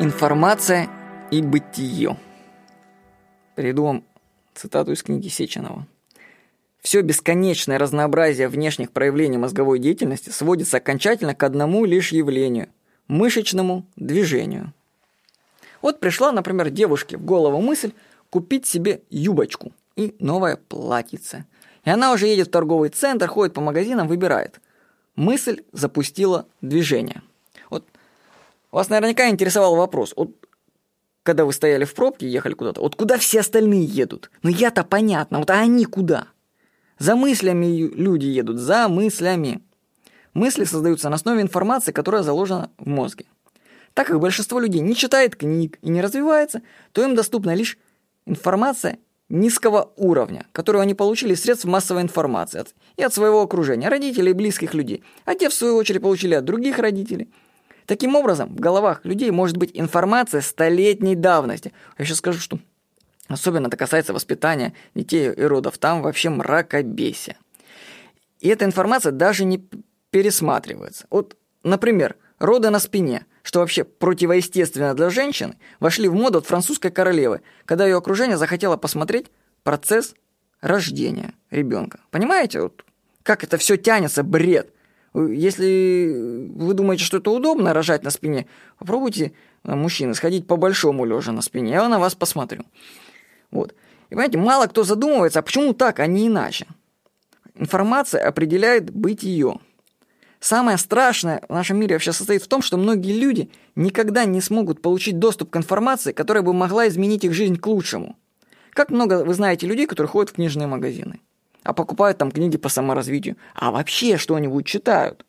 Информация и бытие. Приведу цитату из книги Сеченова. Все бесконечное разнообразие внешних проявлений мозговой деятельности сводится окончательно к одному лишь явлению – мышечному движению. Вот пришла, например, девушке в голову мысль купить себе юбочку и новое платьице. И она уже едет в торговый центр, ходит по магазинам, выбирает. Мысль запустила движение. Вас наверняка интересовал вопрос. Вот когда вы стояли в пробке, ехали куда-то, вот куда все остальные едут? Ну я-то понятно, вот а они куда? За мыслями люди едут, за мыслями. Мысли создаются на основе информации, которая заложена в мозге. Так как большинство людей не читает книг и не развивается, то им доступна лишь информация низкого уровня, которую они получили из средств массовой информации от, и от своего окружения, родителей и близких людей, а те, в свою очередь, получили от других родителей. Таким образом, в головах людей может быть информация столетней давности. Я сейчас скажу, что особенно это касается воспитания детей и родов. Там вообще мракобесие. И эта информация даже не пересматривается. Вот, например, роды на спине – что вообще противоестественно для женщины, вошли в моду от французской королевы, когда ее окружение захотело посмотреть процесс рождения ребенка. Понимаете, вот как это все тянется, бред. Если вы думаете, что это удобно рожать на спине, попробуйте, э, мужчины, сходить по-большому лежа на спине, я на вас посмотрю. Вот. И понимаете, мало кто задумывается, а почему так, а не иначе. Информация определяет быть ее. Самое страшное в нашем мире вообще состоит в том, что многие люди никогда не смогут получить доступ к информации, которая бы могла изменить их жизнь к лучшему. Как много вы знаете людей, которые ходят в книжные магазины, а покупают там книги по саморазвитию, а вообще что-нибудь читают.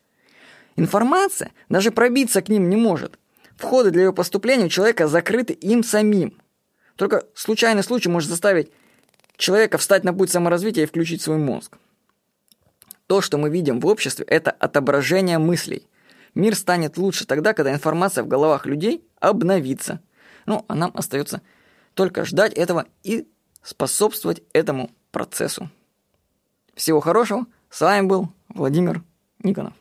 Информация даже пробиться к ним не может. Входы для ее поступления у человека закрыты им самим. Только случайный случай может заставить человека встать на путь саморазвития и включить свой мозг. То, что мы видим в обществе, это отображение мыслей. Мир станет лучше тогда, когда информация в головах людей обновится. Ну, а нам остается только ждать этого и способствовать этому процессу. Всего хорошего. С вами был Владимир Никонов.